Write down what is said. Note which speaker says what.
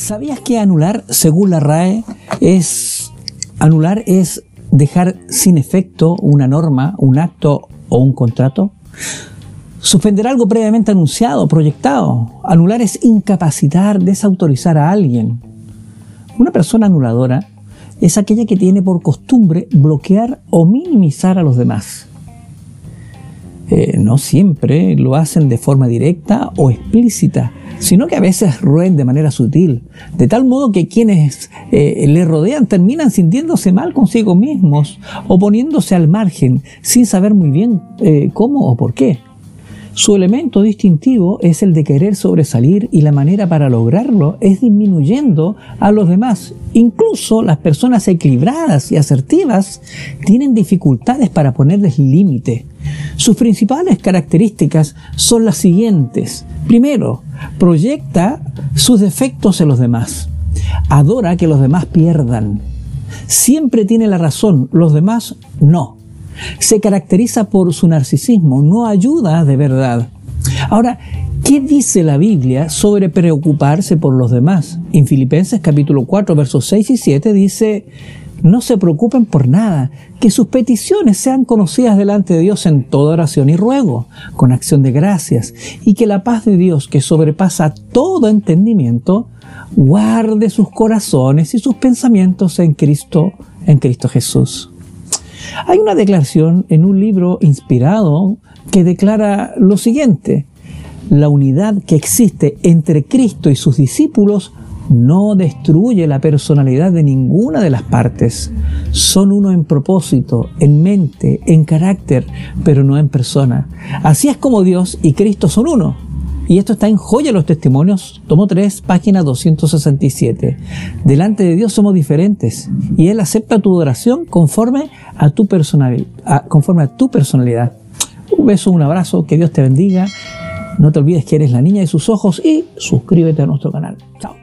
Speaker 1: ¿Sabías que anular, según la RAE, es anular es dejar sin efecto una norma, un acto o un contrato? Suspender algo previamente anunciado, proyectado. Anular es incapacitar, desautorizar a alguien. Una persona anuladora es aquella que tiene por costumbre bloquear o minimizar a los demás. Eh, no siempre lo hacen de forma directa o explícita, sino que a veces rueden de manera sutil, de tal modo que quienes eh, le rodean terminan sintiéndose mal consigo mismos o poniéndose al margen sin saber muy bien eh, cómo o por qué. Su elemento distintivo es el de querer sobresalir y la manera para lograrlo es disminuyendo a los demás. Incluso las personas equilibradas y asertivas tienen dificultades para ponerles límite. Sus principales características son las siguientes. Primero, proyecta sus defectos en los demás. Adora que los demás pierdan. Siempre tiene la razón, los demás no se caracteriza por su narcisismo, no ayuda de verdad. Ahora, ¿qué dice la Biblia sobre preocuparse por los demás? En Filipenses capítulo 4, versos 6 y 7 dice, no se preocupen por nada, que sus peticiones sean conocidas delante de Dios en toda oración y ruego, con acción de gracias, y que la paz de Dios, que sobrepasa todo entendimiento, guarde sus corazones y sus pensamientos en Cristo, en Cristo Jesús. Hay una declaración en un libro inspirado que declara lo siguiente, la unidad que existe entre Cristo y sus discípulos no destruye la personalidad de ninguna de las partes. Son uno en propósito, en mente, en carácter, pero no en persona. Así es como Dios y Cristo son uno. Y esto está en Joya los Testimonios, tomo 3, página 267. Delante de Dios somos diferentes y Él acepta tu adoración conforme a tu, conforme a tu personalidad. Un beso, un abrazo, que Dios te bendiga. No te olvides que eres la niña de sus ojos y suscríbete a nuestro canal. Chao.